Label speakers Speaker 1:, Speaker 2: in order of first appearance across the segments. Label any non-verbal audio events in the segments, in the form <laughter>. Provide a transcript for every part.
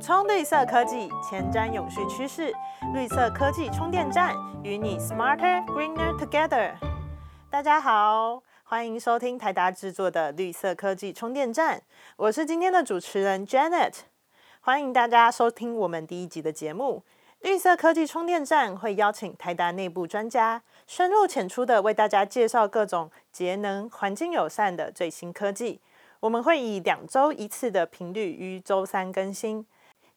Speaker 1: 充绿色科技，前瞻永续趋势。绿色科技充电站与你 smarter greener together。大家好，欢迎收听台达制作的绿色科技充电站，我是今天的主持人 Janet。欢迎大家收听我们第一集的节目。绿色科技充电站会邀请台达内部专家，深入浅出的为大家介绍各种节能、环境友善的最新科技。我们会以两周一次的频率于周三更新。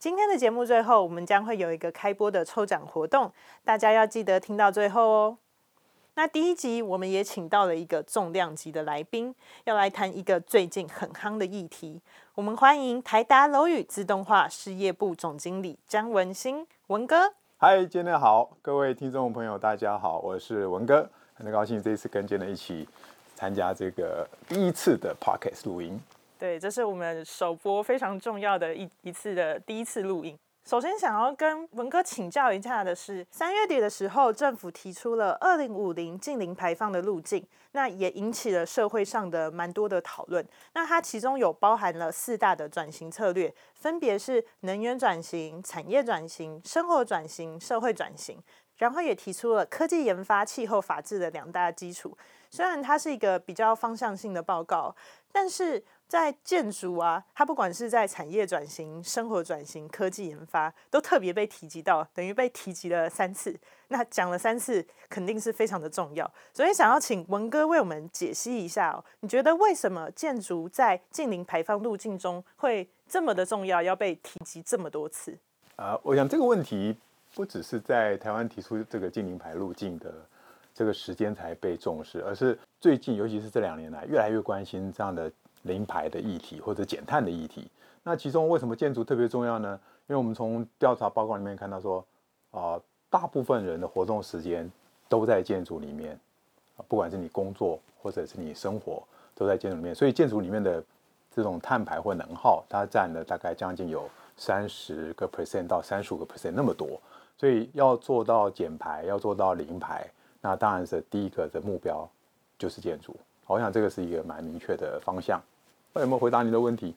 Speaker 1: 今天的节目最后，我们将会有一个开播的抽奖活动，大家要记得听到最后哦。那第一集我们也请到了一个重量级的来宾，要来谈一个最近很夯的议题。我们欢迎台达楼宇自动化事业部总经理张文新文哥。
Speaker 2: 嗨，今天好，各位听众朋友，大家好，我是文哥，很高兴这一次跟 Janet 一起。参加这个第一次的 podcast 录音，
Speaker 1: 对，这是我们首播非常重要的一一次的第一次录音。首先想要跟文哥请教一下的是，三月底的时候，政府提出了二零五零近零排放的路径，那也引起了社会上的蛮多的讨论。那它其中有包含了四大的转型策略，分别是能源转型、产业转型、生活转型、社会转型，然后也提出了科技研发、气候法治的两大基础。虽然它是一个比较方向性的报告，但是在建筑啊，它不管是在产业转型、生活转型、科技研发，都特别被提及到，等于被提及了三次。那讲了三次，肯定是非常的重要。所以想要请文哥为我们解析一下哦，你觉得为什么建筑在近零排放路径中会这么的重要，要被提及这么多次？
Speaker 2: 啊，我想这个问题不只是在台湾提出这个近零排路径的。这个时间才被重视，而是最近，尤其是这两年来，越来越关心这样的零排的议题或者减碳的议题。那其中为什么建筑特别重要呢？因为我们从调查报告里面看到说，啊，大部分人的活动时间都在建筑里面，不管是你工作或者是你生活，都在建筑里面。所以建筑里面的这种碳排或能耗，它占了大概将近有三十个 percent 到三十五个 percent 那么多。所以要做到减排，要做到零排。那当然是第一个的目标就是建筑，我想这个是一个蛮明确的方向。有没有回答你的问题？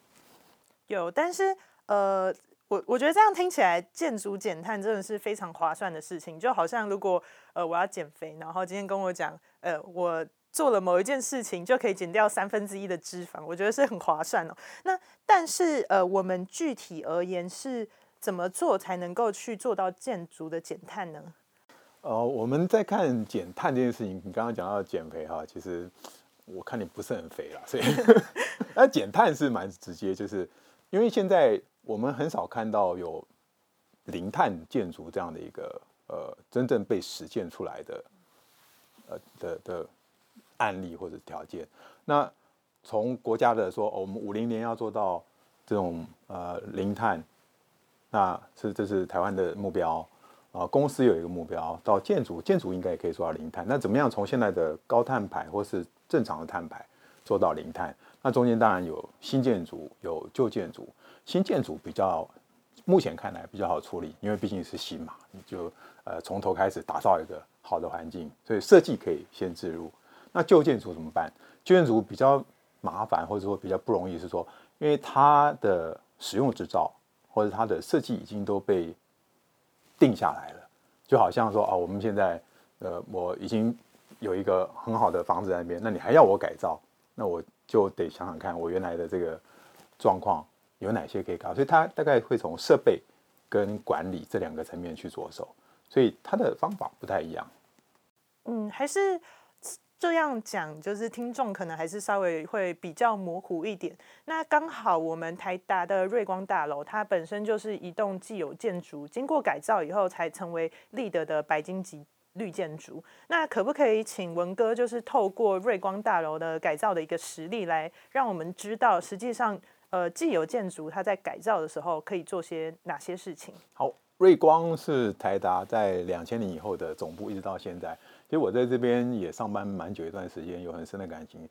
Speaker 1: 有，但是呃，我我觉得这样听起来，建筑减碳真的是非常划算的事情。就好像如果呃我要减肥，然后今天跟我讲，呃，我做了某一件事情就可以减掉三分之一的脂肪，我觉得是很划算哦。那但是呃，我们具体而言是怎么做才能够去做到建筑的减碳呢？
Speaker 2: 呃，我们在看减碳这件事情，你刚刚讲到减肥哈，其实我看你不是很肥啦，所以那减碳是蛮直接，就是因为现在我们很少看到有零碳建筑这样的一个呃真正被实践出来的呃的的案例或者条件。那从国家的说，我们五零年要做到这种呃零碳，那是这是台湾的目标。啊，公司有一个目标，到建筑，建筑应该也可以做到零碳。那怎么样从现在的高碳排或是正常的碳排做到零碳？那中间当然有新建筑，有旧建筑。新建筑比较目前看来比较好处理，因为毕竟是新嘛，你就呃从头开始打造一个好的环境，所以设计可以先置入。那旧建筑怎么办？旧建筑比较麻烦，或者说比较不容易，是说因为它的使用执照或者它的设计已经都被。定下来了，就好像说啊，我们现在呃，我已经有一个很好的房子在那边，那你还要我改造，那我就得想想看，我原来的这个状况有哪些可以搞。所以他大概会从设备跟管理这两个层面去着手，所以他的方法不太一样。
Speaker 1: 嗯，还是。这样讲，就是听众可能还是稍微会比较模糊一点。那刚好我们台达的瑞光大楼，它本身就是一栋既有建筑，经过改造以后才成为立德的白金级绿建筑。那可不可以请文哥，就是透过瑞光大楼的改造的一个实例，来让我们知道，实际上呃既有建筑它在改造的时候可以做些哪些事情？
Speaker 2: 好，瑞光是台达在两千年以后的总部，一直到现在。其实我在这边也上班蛮久一段时间，有很深的感情。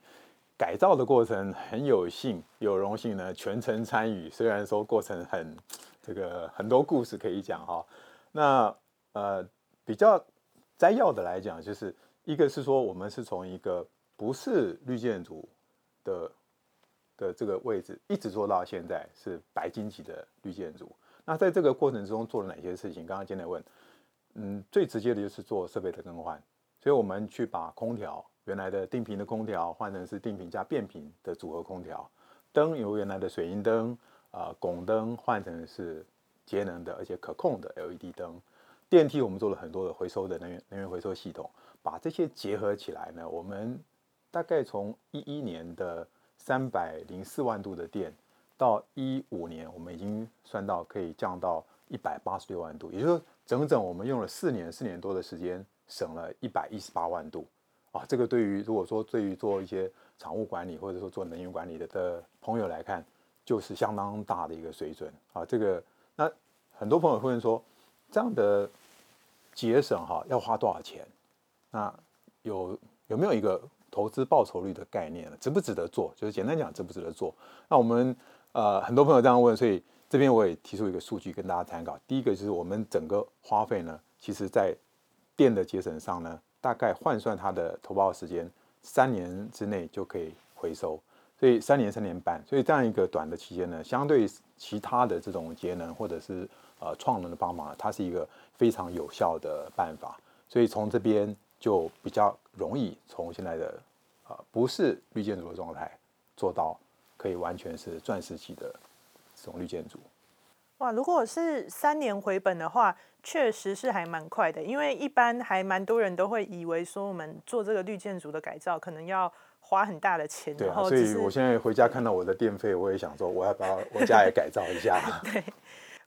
Speaker 2: 改造的过程很有幸，有荣幸呢全程参与。虽然说过程很这个很多故事可以讲哈。那呃比较摘要的来讲，就是一个是说我们是从一个不是绿建筑的的这个位置，一直做到现在是白金级的绿建筑。那在这个过程之中做了哪些事情？刚刚今天问，嗯，最直接的就是做设备的更换，所以我们去把空调原来的定频的空调换成是定频加变频的组合空调，灯由原来的水银灯啊拱灯换成是节能的而且可控的 LED 灯，电梯我们做了很多的回收的能源能源回收系统，把这些结合起来呢，我们大概从一一年的三百零四万度的电。到一五年，我们已经算到可以降到一百八十六万度，也就是说，整整我们用了四年、四年多的时间，省了一百一十八万度啊！这个对于如果说对于做一些厂务管理或者说做能源管理的的朋友来看，就是相当大的一个水准啊！这个那很多朋友会问说，这样的节省哈要花多少钱？那有有没有一个投资报酬率的概念呢？值不值得做？就是简单讲，值不值得做？那我们。呃，很多朋友这样问，所以这边我也提出一个数据跟大家参考。第一个就是我们整个花费呢，其实在电的节省上呢，大概换算它的投报时间，三年之内就可以回收，所以三年三年半，所以这样一个短的期间呢，相对其他的这种节能或者是呃创能的帮忙，它是一个非常有效的办法。所以从这边就比较容易从现在的呃不是绿建筑的状态做到。可以完全是钻石级的这种绿建筑。
Speaker 1: 哇，如果是三年回本的话，确实是还蛮快的。因为一般还蛮多人都会以为说，我们做这个绿建筑的改造，可能要花很大的钱。
Speaker 2: 对啊，所以我现在回家看到我的电费，我也想说，我要把我家也改造一下。<laughs>
Speaker 1: 对。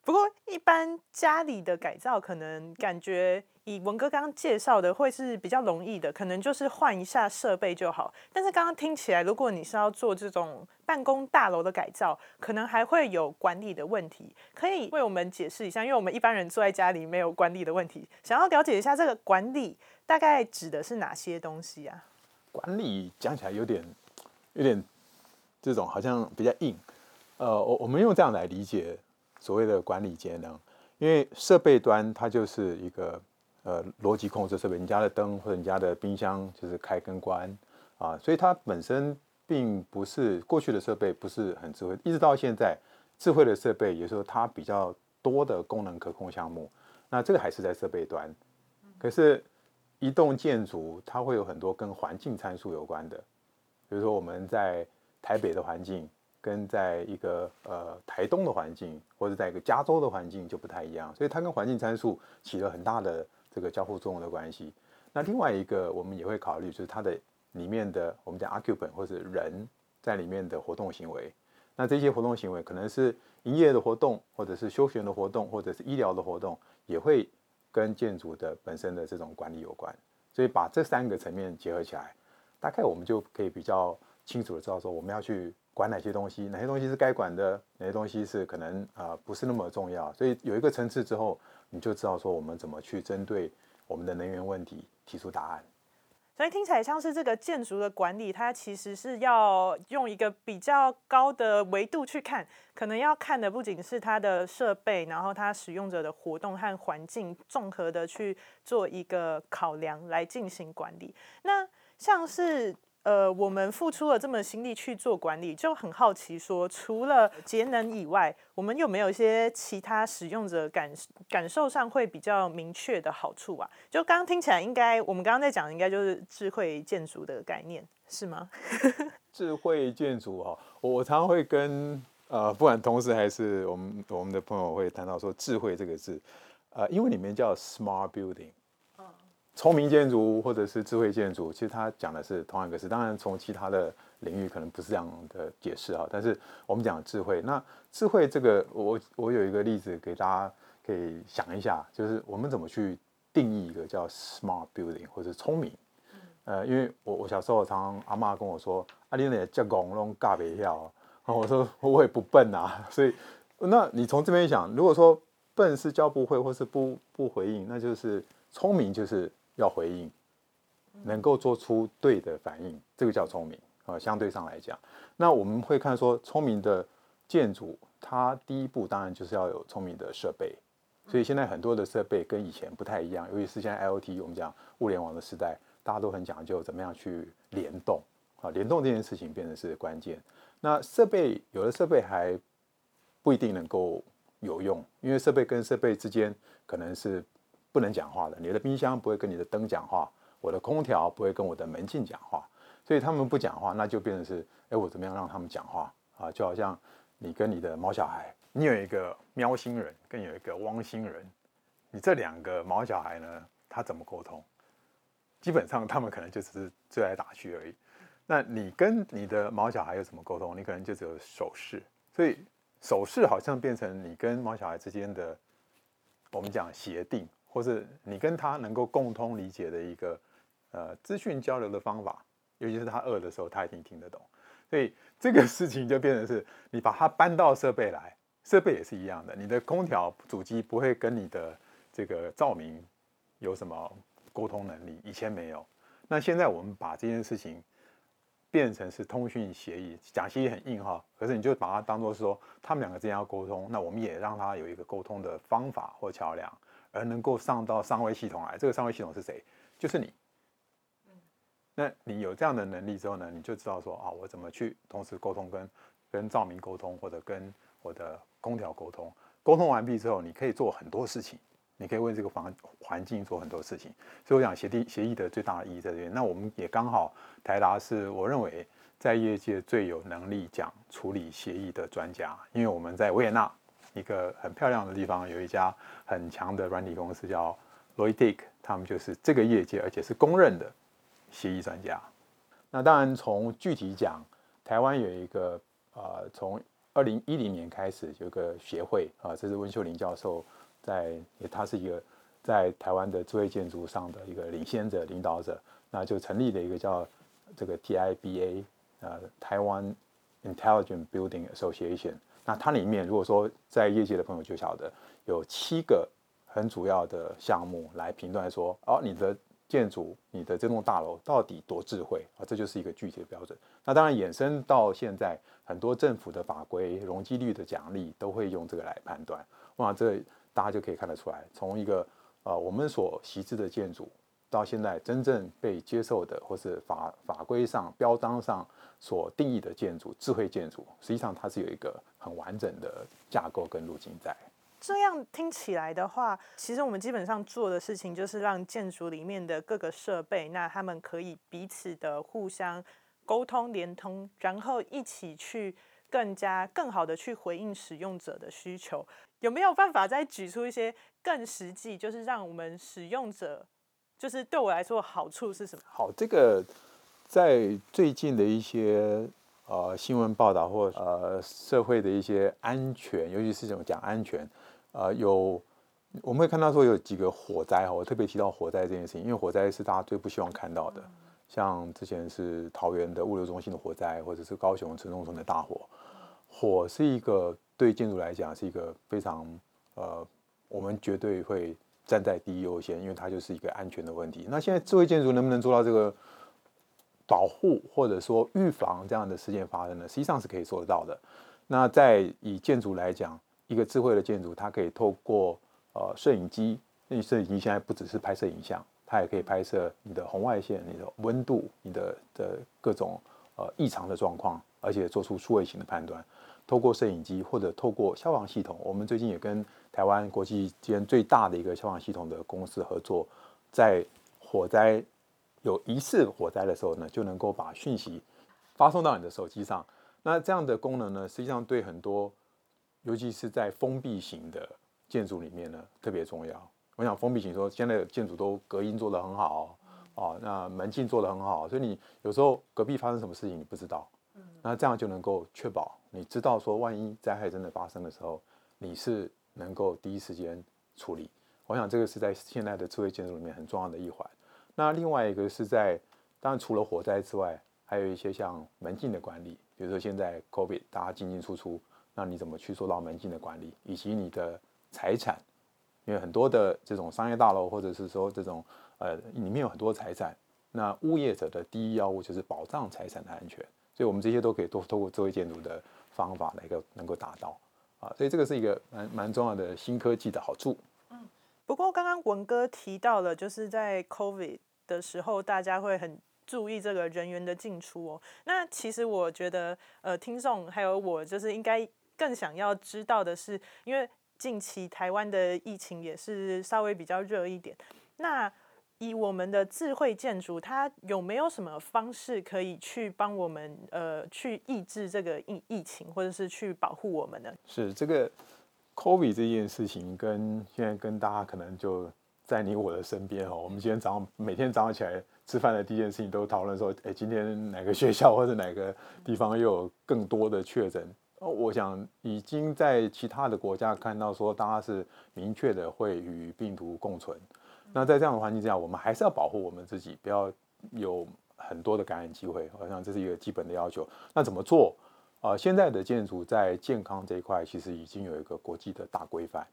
Speaker 1: 不过，一般家里的改造，可能感觉以文哥刚刚介绍的，会是比较容易的，可能就是换一下设备就好。但是刚刚听起来，如果你是要做这种办公大楼的改造，可能还会有管理的问题，可以为我们解释一下，因为我们一般人坐在家里没有管理的问题，想要了解一下这个管理大概指的是哪些东西啊？
Speaker 2: 管理讲起来有点有点这种好像比较硬，呃，我我们用这样来理解。所谓的管理节能，因为设备端它就是一个呃逻辑控制设备，你家的灯或者你家的冰箱就是开跟关啊，所以它本身并不是过去的设备不是很智慧，一直到现在智慧的设备，有时候它比较多的功能可控项目，那这个还是在设备端。可是一栋建筑它会有很多跟环境参数有关的，比如说我们在台北的环境。跟在一个呃台东的环境，或者在一个加州的环境就不太一样，所以它跟环境参数起了很大的这个交互作用的关系。那另外一个我们也会考虑，就是它的里面的我们讲 occupant 或者人在里面的活动行为。那这些活动行为可能是营业的活动，或者是休闲的活动，或者是医疗的活动，也会跟建筑的本身的这种管理有关。所以把这三个层面结合起来，大概我们就可以比较清楚的知道说我们要去。管哪些东西，哪些东西是该管的，哪些东西是可能啊不是那么重要。所以有一个层次之后，你就知道说我们怎么去针对我们的能源问题提出答案。
Speaker 1: 所以听起来像是这个建筑的管理，它其实是要用一个比较高的维度去看，可能要看的不仅是它的设备，然后它使用者的活动和环境综合的去做一个考量来进行管理。那像是。呃，我们付出了这么心力去做管理，就很好奇说，除了节能以外，我们有没有一些其他使用者感感受上会比较明确的好处啊？就刚刚听起来，应该我们刚刚在讲，应该就是智慧建筑的概念，是吗？<laughs>
Speaker 2: 智慧建筑哦，我常常会跟呃，不管同事还是我们我们的朋友会谈到说，智慧这个字，呃，英文里面叫 smart building。聪明建筑或者是智慧建筑，其实它讲的是同样一个事。当然，从其他的领域可能不是这样的解释啊。但是我们讲智慧，那智慧这个，我我有一个例子给大家可以想一下，就是我们怎么去定义一个叫 smart building 或者聪明。呃，因为我我小时候常常阿妈跟我说，阿你那叫拱弄尬别跳，我说我也不笨啊。<laughs> 所以，那你从这边想，如果说笨是教不会或是不不回应，那就是聪明就是。要回应，能够做出对的反应，这个叫聪明啊。相对上来讲，那我们会看说，聪明的建筑，它第一步当然就是要有聪明的设备。所以现在很多的设备跟以前不太一样，尤其是现在 IOT，我们讲物联网的时代，大家都很讲究怎么样去联动啊，联动这件事情变成是关键。那设备有的设备还不一定能够有用，因为设备跟设备之间可能是不能讲话的。你的冰箱不会跟你的灯讲话，我的空调不会跟我的门禁讲话，所以他们不讲话，那就变成是，哎，我怎么样让他们讲话啊？就好像你跟你的毛小孩，你有一个喵星人，跟有一个汪星人，你这两个毛小孩呢，他怎么沟通？基本上他们可能就只是追来打去而已。那你跟你的毛小孩有什么沟通？你可能就只有手势，所以手势好像变成你跟毛小孩之间的，我们讲协定，或是你跟他能够共通理解的一个呃资讯交流的方法。尤其是他饿的时候，他一定听得懂。所以这个事情就变成是你把它搬到设备来，设备也是一样的。你的空调主机不会跟你的这个照明有什么沟通能力，以前没有。那现在我们把这件事情。变成是通讯协议，讲协议很硬哈，可是你就把它当做说他们两个之间要沟通，那我们也让他有一个沟通的方法或桥梁，而能够上到上位系统来。这个上位系统是谁？就是你。那你有这样的能力之后呢，你就知道说啊，我怎么去同时沟通跟跟照明沟通，或者跟我的空调沟通。沟通完毕之后，你可以做很多事情。你可以为这个环环境做很多事情，所以我讲协定协议的最大的意义在这边。那我们也刚好台达是我认为在业界最有能力讲处理协议的专家，因为我们在维也纳一个很漂亮的地方有一家很强的软体公司叫 l o y d i c 他们就是这个业界而且是公认的协议专家。那当然从具体讲，台湾有一个呃从二零一零年开始有个协会啊，这是温秀玲教授。在，他是一个在台湾的智慧建筑上的一个领先者、领导者，那就成立了一个叫这个 TIBA，呃，台湾 Intelligent Building Association。那它里面，如果说在业界的朋友就晓得，有七个很主要的项目来评断说，哦，你的建筑、你的这栋大楼到底多智慧啊？这就是一个具体的标准。那当然衍生到现在，很多政府的法规、容积率的奖励都会用这个来判断。哇，这。大家就可以看得出来，从一个呃我们所习知的建筑，到现在真正被接受的，或是法法规上标章上所定义的建筑，智慧建筑，实际上它是有一个很完整的架构跟路径在。
Speaker 1: 这样听起来的话，其实我们基本上做的事情就是让建筑里面的各个设备，那他们可以彼此的互相沟通连通，然后一起去更加更好的去回应使用者的需求。有没有办法再举出一些更实际，就是让我们使用者，就是对我来说好处是什么？
Speaker 2: 好，这个在最近的一些呃新闻报道或呃社会的一些安全，尤其是这种讲安全，呃，有我们会看到说有几个火灾哈，我特别提到火灾这件事情，因为火灾是大家最不希望看到的，像之前是桃园的物流中心的火灾，或者是高雄城中村的大火，火是一个。对建筑来讲是一个非常呃，我们绝对会站在第一优先，因为它就是一个安全的问题。那现在智慧建筑能不能做到这个保护或者说预防这样的事件发生呢？实际上是可以做得到的。那在以建筑来讲，一个智慧的建筑，它可以透过呃摄影机，那摄影机现在不只是拍摄影像，它也可以拍摄你的红外线、你的温度、你的的各种呃异常的状况，而且做出数位型的判断。透过摄影机或者透过消防系统，我们最近也跟台湾国际间最大的一个消防系统的公司合作，在火灾有疑似火灾的时候呢，就能够把讯息发送到你的手机上。那这样的功能呢，实际上对很多，尤其是在封闭型的建筑里面呢，特别重要。我想封闭型说，现在建筑都隔音做得很好哦，那门禁做得很好，所以你有时候隔壁发生什么事情你不知道。那这样就能够确保你知道说，万一灾害真的发生的时候，你是能够第一时间处理。我想这个是在现在的智慧建筑里面很重要的一环。那另外一个是在，当然除了火灾之外，还有一些像门禁的管理，比如说现在 COVID 大家进进出出，那你怎么去做到门禁的管理，以及你的财产，因为很多的这种商业大楼或者是说这种呃里面有很多财产，那物业者的第一要务就是保障财产的安全。所以，我们这些都可以都通过智慧建筑的方法来个能够达到啊，所以这个是一个蛮蛮重要的新科技的好处。
Speaker 1: 嗯，不过刚刚文哥提到了，就是在 COVID 的时候，大家会很注意这个人员的进出哦。那其实我觉得，呃，听众还有我，就是应该更想要知道的是，因为近期台湾的疫情也是稍微比较热一点。那以我们的智慧建筑，它有没有什么方式可以去帮我们呃去抑制这个疫疫情，或者是去保护我们呢？
Speaker 2: 是这个 COVID 这件事情，跟现在跟大家可能就在你我的身边哦。我们今天早上每天早上起来吃饭的第一件事情，都讨论说，哎，今天哪个学校或者哪个地方又有更多的确诊？哦，我想已经在其他的国家看到说，大家是明确的会与病毒共存。那在这样的环境之下，我们还是要保护我们自己，不要有很多的感染机会。好像这是一个基本的要求。那怎么做？啊，现在的建筑在健康这一块其实已经有一个国际的大规范。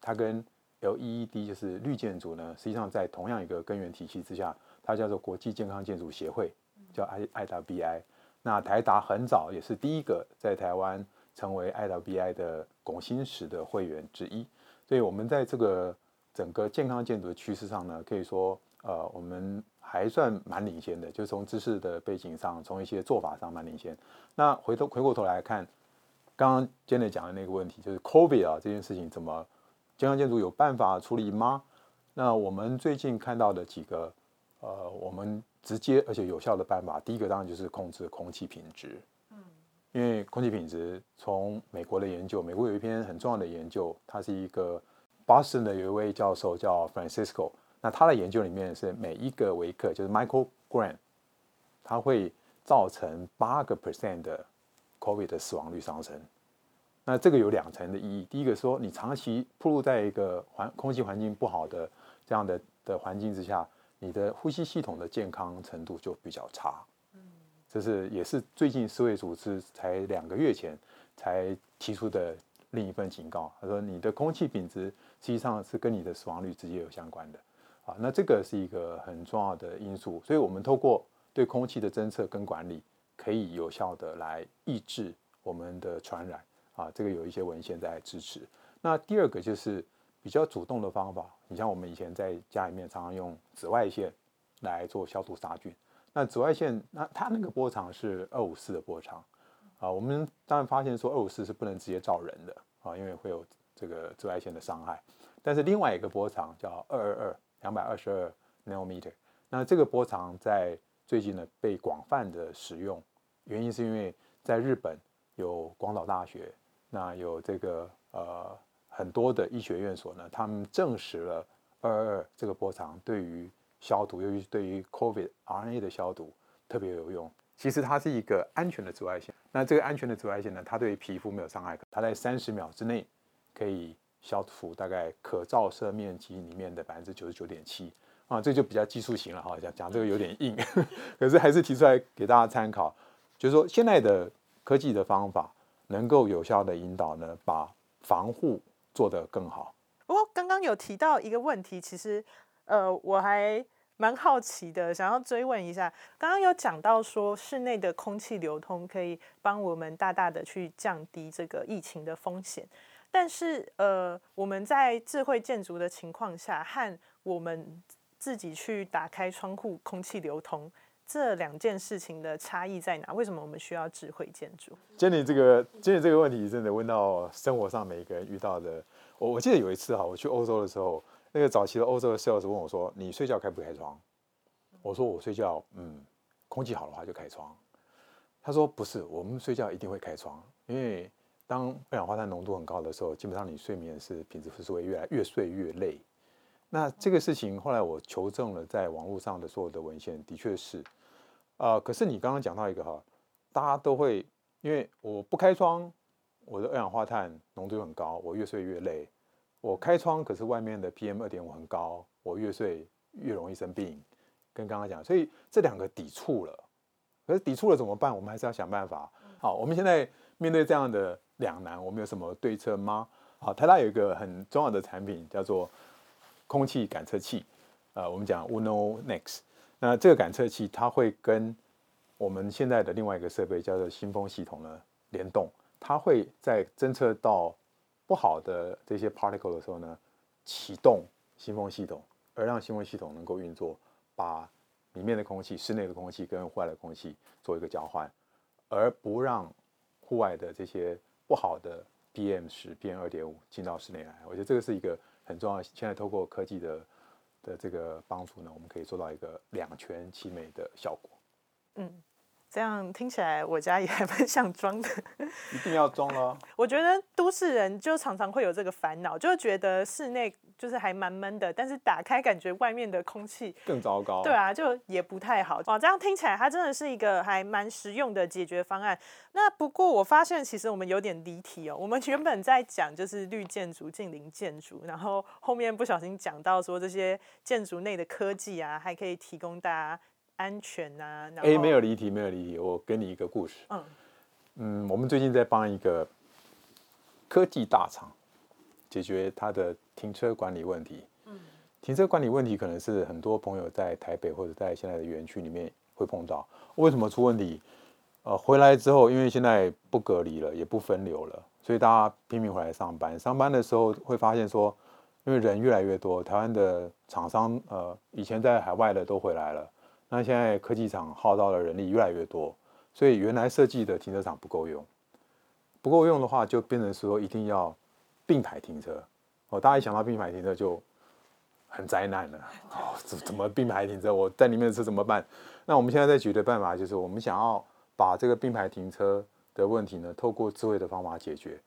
Speaker 2: 它跟 LEED 就是绿建筑呢，实际上在同样一个根源体系之下，它叫做国际健康建筑协会，叫 I IWBI。那台达很早也是第一个在台湾成为 IWBI 的拱心石的会员之一。所以我们在这个整个健康建筑的趋势上呢，可以说，呃，我们还算蛮领先的，就从知识的背景上，从一些做法上蛮领先。那回头回过头来看，刚刚 Jenny 讲的那个问题，就是 COVID 啊这件事情，怎么健康建筑有办法处理吗？那我们最近看到的几个，呃，我们直接而且有效的办法，第一个当然就是控制空气品质。嗯，因为空气品质从美国的研究，美国有一篇很重要的研究，它是一个。Boston 的有一位教授叫 Francisco，那他的研究里面是每一个维克就是 microgram，它会造成八个 percent 的 COVID 的死亡率上升。那这个有两层的意义，第一个说你长期暴露在一个环空气环境不好的这样的的环境之下，你的呼吸系统的健康程度就比较差。嗯，这是也是最近世卫组织才两个月前才提出的另一份警告，他说你的空气品质。实际上是跟你的死亡率直接有相关的，啊，那这个是一个很重要的因素，所以我们透过对空气的侦测跟管理，可以有效的来抑制我们的传染，啊，这个有一些文献在支持。那第二个就是比较主动的方法，你像我们以前在家里面常常用紫外线来做消毒杀菌，那紫外线那它那个波长是二五四的波长，啊，我们当然发现说二五四是不能直接照人的，啊，因为会有。这个紫外线的伤害，但是另外一个波长叫二二二两百二十二 nanometer，那这个波长在最近呢被广泛的使用，原因是因为在日本有广岛大学，那有这个呃很多的医学院所呢，他们证实了二二二这个波长对于消毒，尤其是对于 COVID RNA 的消毒特别有用。其实它是一个安全的紫外线，那这个安全的紫外线呢，它对皮肤没有伤害，它在三十秒之内。可以消除大概可照射面积里面的百分之九十九点七啊，这就比较技术型了哈。讲讲这个有点硬，<laughs> 可是还是提出来给大家参考，就是说现在的科技的方法能够有效的引导呢，把防护做得更好。
Speaker 1: 不过刚刚有提到一个问题，其实呃我还蛮好奇的，想要追问一下。刚刚有讲到说室内的空气流通可以帮我们大大的去降低这个疫情的风险。但是，呃，我们在智慧建筑的情况下，和我们自己去打开窗户空气流通这两件事情的差异在哪？为什么我们需要智慧建筑
Speaker 2: ？Jenny 这个 Jenny 这个问题真的问到生活上每一个人遇到的。我我记得有一次哈，我去欧洲的时候，那个早期的欧洲的 sales 问我说：“你睡觉开不开窗？”我说：“我睡觉，嗯，空气好的话就开窗。”他说：“不是，我们睡觉一定会开窗，因为。”当二氧化碳浓度很高的时候，基本上你睡眠是品质是会越来越睡越累。那这个事情后来我求证了，在网络上的所有的文献，的确是。啊，可是你刚刚讲到一个哈，大家都会因为我不开窗，我的二氧化碳浓度很高，我越睡越累。我开窗，可是外面的 PM 二点五很高，我越睡越容易生病。跟刚刚讲，所以这两个抵触了。可是抵触了怎么办？我们还是要想办法。好，我们现在面对这样的。两难，我们有什么对策吗？好，台大有一个很重要的产品叫做空气感测器，呃，我们讲 Uno Next。那这个感测器它会跟我们现在的另外一个设备叫做新风系统呢联动，它会在侦测到不好的这些 particle 的时候呢，启动新风系统，而让新风系统能够运作，把里面的空气、室内的空气跟户外的空气做一个交换，而不让户外的这些不好的 PM 十、PM 二点五进到室内来。我觉得这个是一个很重要。现在透过科技的的这个帮助呢，我们可以做到一个两全其美的效果。
Speaker 1: 嗯。这样听起来，我家也 <laughs> 还蛮想装的。
Speaker 2: 一定要装了。<laughs>
Speaker 1: 我觉得都市人就常常会有这个烦恼，就觉得室内就是还蛮闷的，但是打开感觉外面的空气
Speaker 2: 更糟糕。
Speaker 1: 对啊，就也不太好。哦，这样听起来它真的是一个还蛮实用的解决方案。那不过我发现其实我们有点离题哦。我们原本在讲就是绿建筑、近邻建筑，然后后面不小心讲到说这些建筑内的科技啊，还可以提供大家。安全呐，
Speaker 2: 哎，没有离题，没有离题。我给你一个故事。嗯嗯，我们最近在帮一个科技大厂解决它的停车管理问题。嗯，停车管理问题可能是很多朋友在台北或者在现在的园区里面会碰到。为什么出问题？呃，回来之后，因为现在不隔离了，也不分流了，所以大家拼命回来上班。上班的时候会发现说，因为人越来越多，台湾的厂商呃，以前在海外的都回来了。那现在科技厂耗到的人力越来越多，所以原来设计的停车场不够用，不够用的话，就变成说一定要并排停车。哦，大家一想到并排停车就很灾难了。哦，怎怎么并排停车？我在里面的车怎么办？那我们现在在举的办法就是，我们想要把这个并排停车的问题呢，透过智慧的方法解决。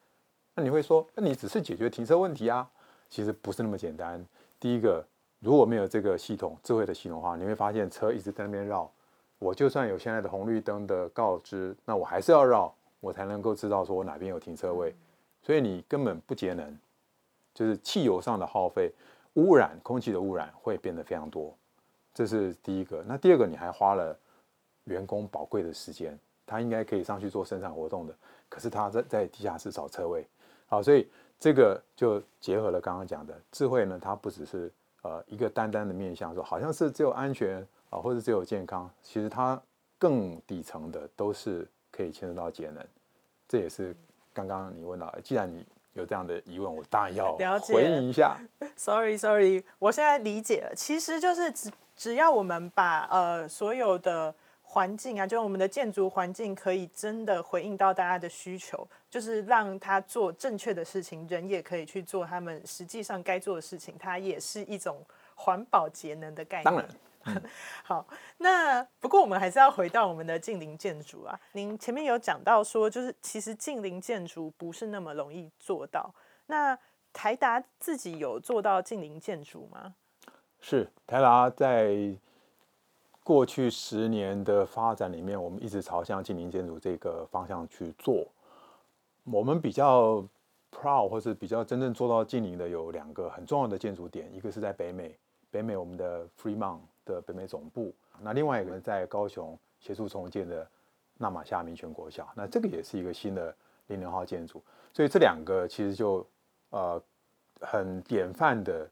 Speaker 2: 那你会说，那你只是解决停车问题啊？其实不是那么简单。第一个。如果没有这个系统，智慧的系统的话，你会发现车一直在那边绕。我就算有现在的红绿灯的告知，那我还是要绕，我才能够知道说我哪边有停车位。所以你根本不节能，就是汽油上的耗费，污染空气的污染会变得非常多。这是第一个。那第二个，你还花了员工宝贵的时间，他应该可以上去做生产活动的，可是他在在地下室找车位。好，所以这个就结合了刚刚讲的智慧呢，它不只是。呃，一个单单的面向说，好像是只有安全啊，或者只有健康，其实它更底层的都是可以牵涉到节能。这也是刚刚你问到，既然你有这样的疑问，我当然要回应一下。<laughs>
Speaker 1: Sorry，Sorry，我现在理解了，其实就是只只要我们把呃所有的。环境啊，就是我们的建筑环境可以真的回应到大家的需求，就是让他做正确的事情，人也可以去做他们实际上该做的事情，它也是一种环保节能的概念。
Speaker 2: 当然，<laughs>
Speaker 1: 好，那不过我们还是要回到我们的近邻建筑啊。您前面有讲到说，就是其实近邻建筑不是那么容易做到。那台达自己有做到近邻建筑吗？
Speaker 2: 是台达在。过去十年的发展里面，我们一直朝向近邻建筑这个方向去做。我们比较 proud 或是比较真正做到近邻的有两个很重要的建筑点，一个是在北美，北美我们的 Fremont 的北美总部，那另外一个在高雄协助重建的纳马夏民权国小，那这个也是一个新的零零号建筑。所以这两个其实就呃很典范的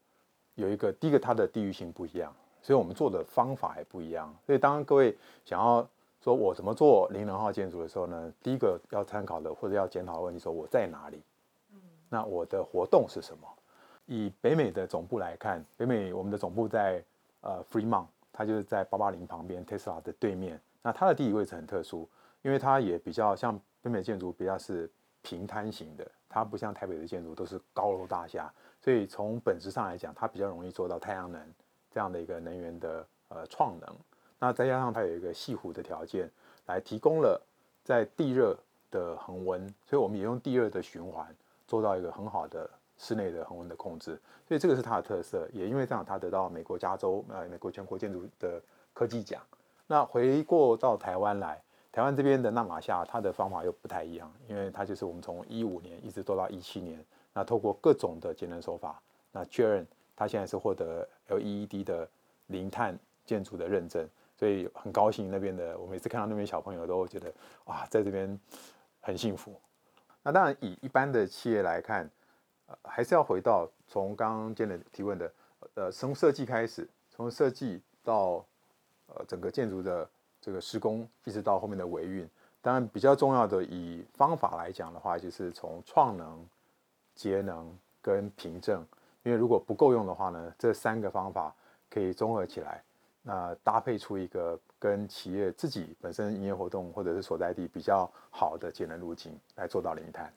Speaker 2: 有一个，第一个它的地域性不一样。所以我们做的方法也不一样。所以当各位想要说我怎么做零能耗建筑的时候呢，第一个要参考的或者要检讨的问题，说我在哪里？那我的活动是什么？以北美的总部来看，北美我们的总部在呃 Fremont，它就是在八八零旁边，Tesla 的对面。那它的地理位置很特殊，因为它也比较像北美建筑比较是平摊型的，它不像台北的建筑都是高楼大厦，所以从本质上来讲，它比较容易做到太阳能。这样的一个能源的呃创能，那再加上它有一个细湖的条件，来提供了在地热的恒温，所以我们也用地热的循环做到一个很好的室内的恒温的控制，所以这个是它的特色。也因为这样，它得到美国加州呃美国全国建筑的科技奖。那回过到台湾来，台湾这边的纳马夏，它的方法又不太一样，因为它就是我们从一五年一直做到一七年，那透过各种的节能手法，那确认。他现在是获得 LED 的零碳建筑的认证，所以很高兴那边的。我每次看到那边小朋友都觉得哇，在这边很幸福。那当然，以一般的企业来看，呃，还是要回到从刚刚建的提问的，呃，从设计开始，从设计到呃整个建筑的这个施工，一直到后面的维运。当然，比较重要的以方法来讲的话，就是从创能、节能跟凭证。因为如果不够用的话呢，这三个方法可以综合起来，那搭配出一个跟企业自己本身营业活动或者是所在地比较好的节能路径来做到零碳。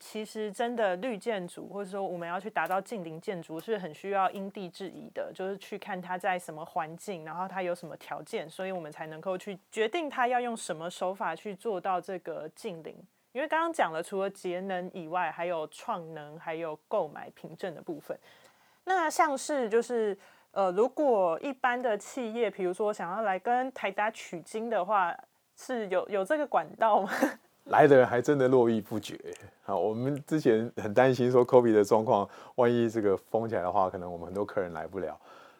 Speaker 1: 其实真的绿建筑，或者说我们要去达到近邻建筑，是很需要因地制宜的，就是去看它在什么环境，然后它有什么条件，所以我们才能够去决定它要用什么手法去做到这个近邻。因为刚刚讲了，除了节能以外，还有创能，还有购买凭证的部分。那像是就是呃，如果一般的企业，比如说想要来跟台达取经的话，是有有这个管道吗？<laughs>
Speaker 2: 来的人还真的络绎不绝。好，我们之前很担心说 COVID 的状况，万一这个封起来的话，可能我们很多客人来不了。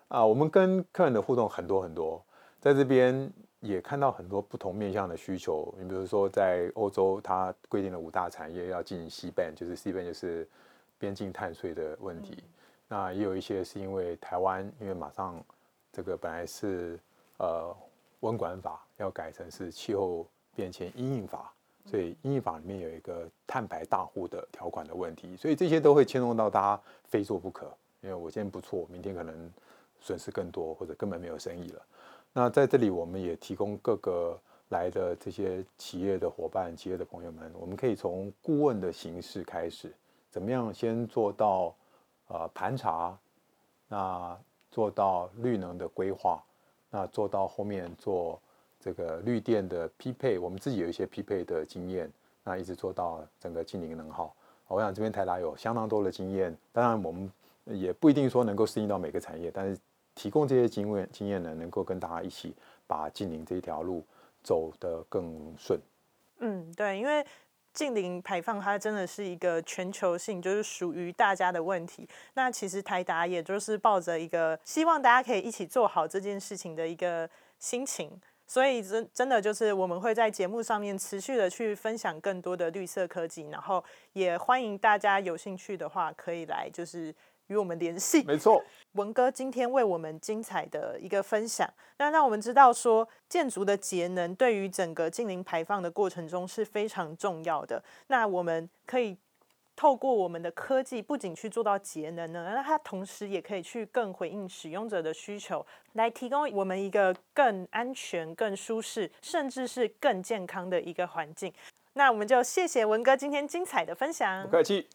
Speaker 2: 啊，我们跟客人的互动很多很多，在这边也看到很多不同面向的需求。你比如说，在欧洲，它规定了五大产业要进 C ban，就是 C ban 就是边境碳税的问题。那也有一些是因为台湾，因为马上这个本来是呃温管法要改成是气候变迁因应法。所以，英译法里面有一个碳排大户的条款的问题，所以这些都会牵动到大家非做不可。因为我今天不错，明天可能损失更多，或者根本没有生意了。那在这里，我们也提供各个来的这些企业的伙伴、企业的朋友们，我们可以从顾问的形式开始，怎么样先做到呃盘查，那做到绿能的规划，那做到后面做。这个绿电的匹配，我们自己有一些匹配的经验，那一直做到整个近零能耗。我想这边台达有相当多的经验，当然我们也不一定说能够适应到每个产业，但是提供这些经验经验呢，能够跟大家一起把近零这一条路走得更顺。
Speaker 1: 嗯，对，因为近零排放它真的是一个全球性，就是属于大家的问题。那其实台达也就是抱着一个希望大家可以一起做好这件事情的一个心情。所以真真的就是我们会在节目上面持续的去分享更多的绿色科技，然后也欢迎大家有兴趣的话可以来就是与我们联系。
Speaker 2: 没错，
Speaker 1: 文哥今天为我们精彩的一个分享，那让我们知道说建筑的节能对于整个近零排放的过程中是非常重要的。那我们可以。透过我们的科技，不仅去做到节能呢，那它同时也可以去更回应使用者的需求，来提供我们一个更安全、更舒适，甚至是更健康的一个环境。那我们就谢谢文哥今天精彩的分享，
Speaker 2: 不客气。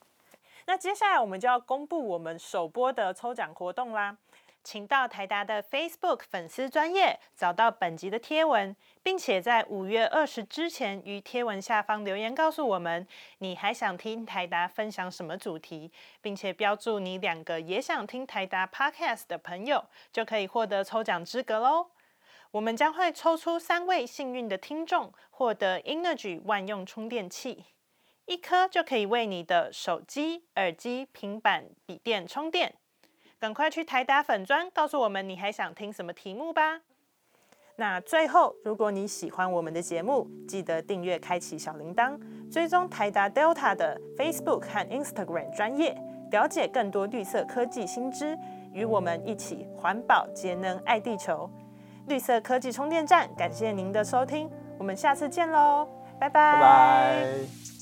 Speaker 1: 那接下来我们就要公布我们首播的抽奖活动啦。请到台达的 Facebook 粉丝专业找到本集的贴文，并且在五月二十之前于贴文下方留言告诉我们你还想听台达分享什么主题，并且标注你两个也想听台达 Podcast 的朋友，就可以获得抽奖资格喽。我们将会抽出三位幸运的听众，获得 Energy 万用充电器，一颗就可以为你的手机、耳机、平板、笔电充电。赶快去台达粉砖，告诉我们你还想听什么题目吧。那最后，如果你喜欢我们的节目，记得订阅、开启小铃铛，追踪台达 Delta 的 Facebook 和 Instagram 专业，了解更多绿色科技新知，与我们一起环保节能爱地球。绿色科技充电站，感谢您的收听，我们下次见喽，拜拜。